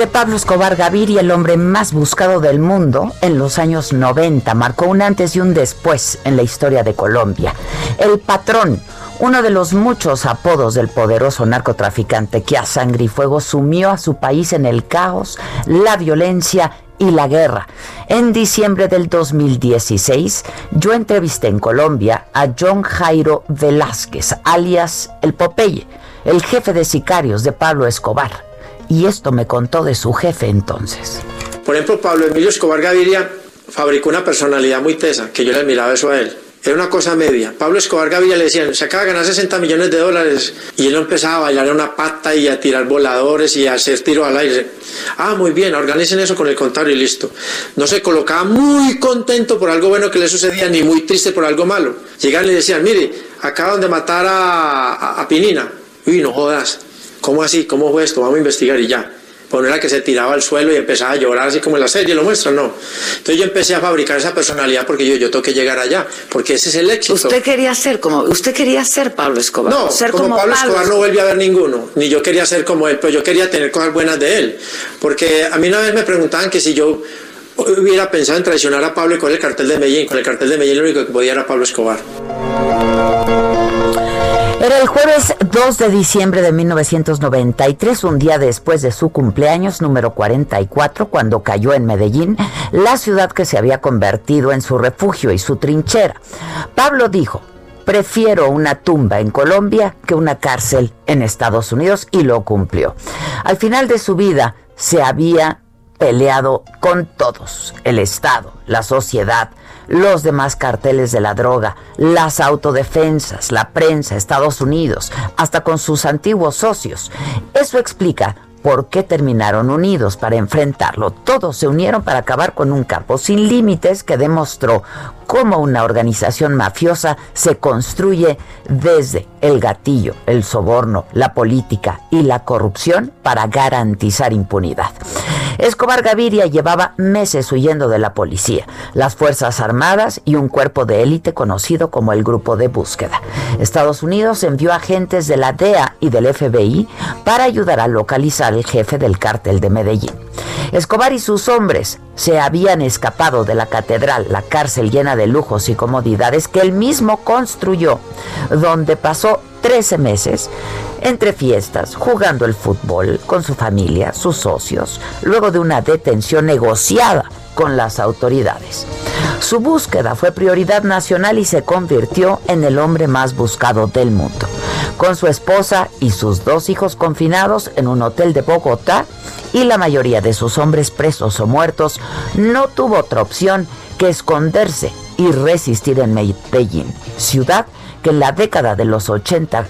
De Pablo Escobar Gaviria, el hombre más buscado del mundo en los años 90, marcó un antes y un después en la historia de Colombia. El patrón, uno de los muchos apodos del poderoso narcotraficante que a sangre y fuego sumió a su país en el caos, la violencia y la guerra. En diciembre del 2016, yo entrevisté en Colombia a John Jairo Velázquez, alias El Popeye, el jefe de sicarios de Pablo Escobar. Y esto me contó de su jefe entonces. Por ejemplo, Pablo Emilio Escobar Gaviria fabricó una personalidad muy tesa, que yo le admiraba eso a él. Era una cosa media. Pablo Escobar Gaviria le decían, se acaba de ganar 60 millones de dólares. Y él empezaba a bailar una pata y a tirar voladores y a hacer tiros al aire. Ah, muy bien, organicen eso con el contable y listo. No se colocaba muy contento por algo bueno que le sucedía, ni muy triste por algo malo. Llegaban y le decían, mire, acaban de matar a, a, a Pinina. Uy, no jodas. ¿Cómo así? ¿Cómo fue esto? Vamos a investigar y ya. Pues no era que se tiraba al suelo y empezaba a llorar así como en la serie lo muestra, no. Entonces yo empecé a fabricar esa personalidad porque yo, yo tengo que llegar allá, porque ese es el éxito. Usted quería ser como, usted quería ser Pablo Escobar. No, ser como, Pablo Escobar no vuelve a ver ninguno, ni yo quería ser como él, pero yo quería tener cosas buenas de él. Porque a mí una vez me preguntaban que si yo hubiera pensado en traicionar a Pablo y con el cartel de Medellín, con el cartel de Medellín lo único que podía era Pablo Escobar. Era el jueves 2 de diciembre de 1993, un día después de su cumpleaños número 44, cuando cayó en Medellín, la ciudad que se había convertido en su refugio y su trinchera. Pablo dijo, prefiero una tumba en Colombia que una cárcel en Estados Unidos y lo cumplió. Al final de su vida se había peleado con todos, el Estado, la sociedad, los demás carteles de la droga, las autodefensas, la prensa, Estados Unidos, hasta con sus antiguos socios. Eso explica por qué terminaron unidos para enfrentarlo. Todos se unieron para acabar con un campo sin límites que demostró cómo una organización mafiosa se construye desde el gatillo, el soborno, la política y la corrupción para garantizar impunidad. Escobar Gaviria llevaba meses huyendo de la policía, las Fuerzas Armadas y un cuerpo de élite conocido como el Grupo de Búsqueda. Estados Unidos envió agentes de la DEA y del FBI para ayudar a localizar al jefe del cártel de Medellín. Escobar y sus hombres se habían escapado de la catedral, la cárcel llena de lujos y comodidades que él mismo construyó, donde pasó 13 meses entre fiestas, jugando el fútbol con su familia, sus socios, luego de una detención negociada con las autoridades. Su búsqueda fue prioridad nacional y se convirtió en el hombre más buscado del mundo. Con su esposa y sus dos hijos confinados en un hotel de Bogotá y la mayoría de sus hombres presos o muertos, no tuvo otra opción que esconderse y resistir en Medellín, ciudad que en la década de los 80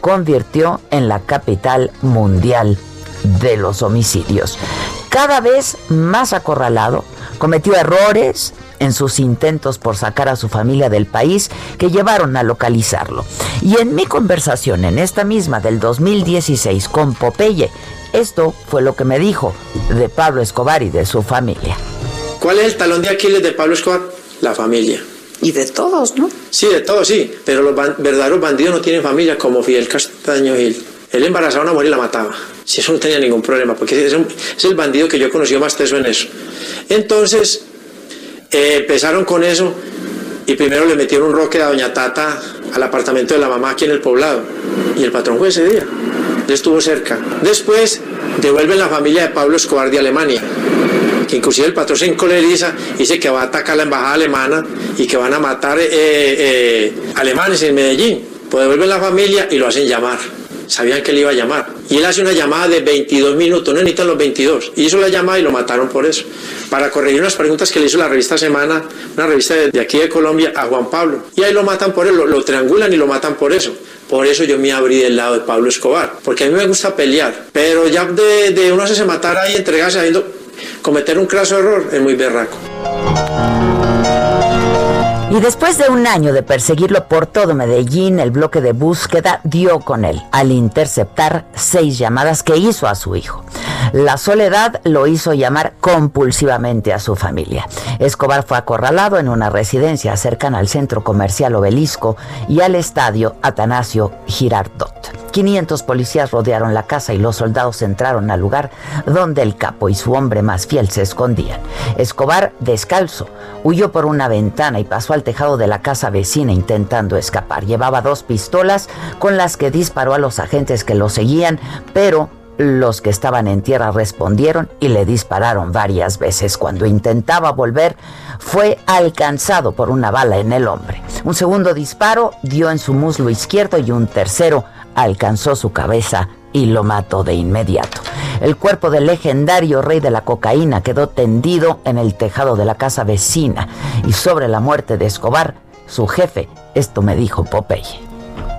convirtió en la capital mundial de los homicidios. Cada vez más acorralado, cometió errores en sus intentos por sacar a su familia del país que llevaron a localizarlo. Y en mi conversación en esta misma del 2016 con Popeye, esto fue lo que me dijo de Pablo Escobar y de su familia. ¿Cuál es el talón de Aquiles de Pablo Escobar? La familia. Y de todos, ¿no? Sí, de todos, sí. Pero los verdaderos bandidos no tienen familia como Fidel Castaño Gil. Él embarazaba a una mujer y la mataba. Si eso no tenía ningún problema, porque es, es el bandido que yo he conocido más teso en eso. Entonces, eh, empezaron con eso y primero le metieron un roque a Doña Tata al apartamento de la mamá aquí en el poblado. Y el patrón fue ese día. Estuvo cerca. Después devuelven la familia de Pablo Escobar de Alemania que inclusive el patrón se encoleriza, dice que va a atacar la embajada alemana y que van a matar eh, eh, alemanes en Medellín. Pues devuelven la familia y lo hacen llamar. Sabían que le iba a llamar. Y él hace una llamada de 22 minutos, no necesitan los 22. Hizo la llamada y lo mataron por eso. Para corregir unas preguntas que le hizo la revista Semana, una revista de, aquí de Colombia, a Juan Pablo. Y ahí lo matan por eso, lo, triangulan y lo matan por eso. Por eso yo me abrí del lado de Pablo Escobar. Porque a mí me gusta pelear. Pero ya de, de uno se matar ahí, entregarse sabiendo cometer un craso error es muy berraco. Y después de un año de perseguirlo por todo Medellín, el bloque de búsqueda dio con él al interceptar seis llamadas que hizo a su hijo. La soledad lo hizo llamar compulsivamente a su familia. Escobar fue acorralado en una residencia cercana al centro comercial Obelisco y al estadio Atanasio Girardot. 500 policías rodearon la casa y los soldados entraron al lugar donde el capo y su hombre más fiel se escondían. Escobar, descalzo, huyó por una ventana y pasó al tejado de la casa vecina intentando escapar. Llevaba dos pistolas con las que disparó a los agentes que lo seguían, pero los que estaban en tierra respondieron y le dispararon varias veces. Cuando intentaba volver, fue alcanzado por una bala en el hombre. Un segundo disparo dio en su muslo izquierdo y un tercero alcanzó su cabeza y lo mató de inmediato. El cuerpo del legendario rey de la cocaína quedó tendido en el tejado de la casa vecina y sobre la muerte de Escobar, su jefe, esto me dijo Popeye.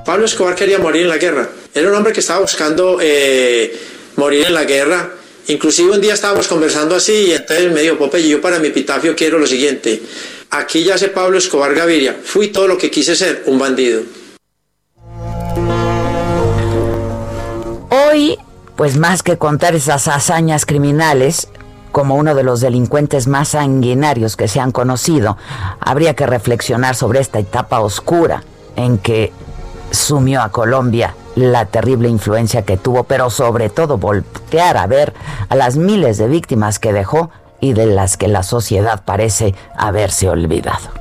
Pablo Escobar quería morir en la guerra. Era un hombre que estaba buscando eh, morir en la guerra. Inclusive un día estábamos conversando así y entonces me dijo, Popeye, yo para mi epitafio quiero lo siguiente. Aquí ya sé Pablo Escobar Gaviria. Fui todo lo que quise ser, un bandido. Hoy, pues más que contar esas hazañas criminales, como uno de los delincuentes más sanguinarios que se han conocido, habría que reflexionar sobre esta etapa oscura en que sumió a Colombia la terrible influencia que tuvo, pero sobre todo voltear a ver a las miles de víctimas que dejó y de las que la sociedad parece haberse olvidado.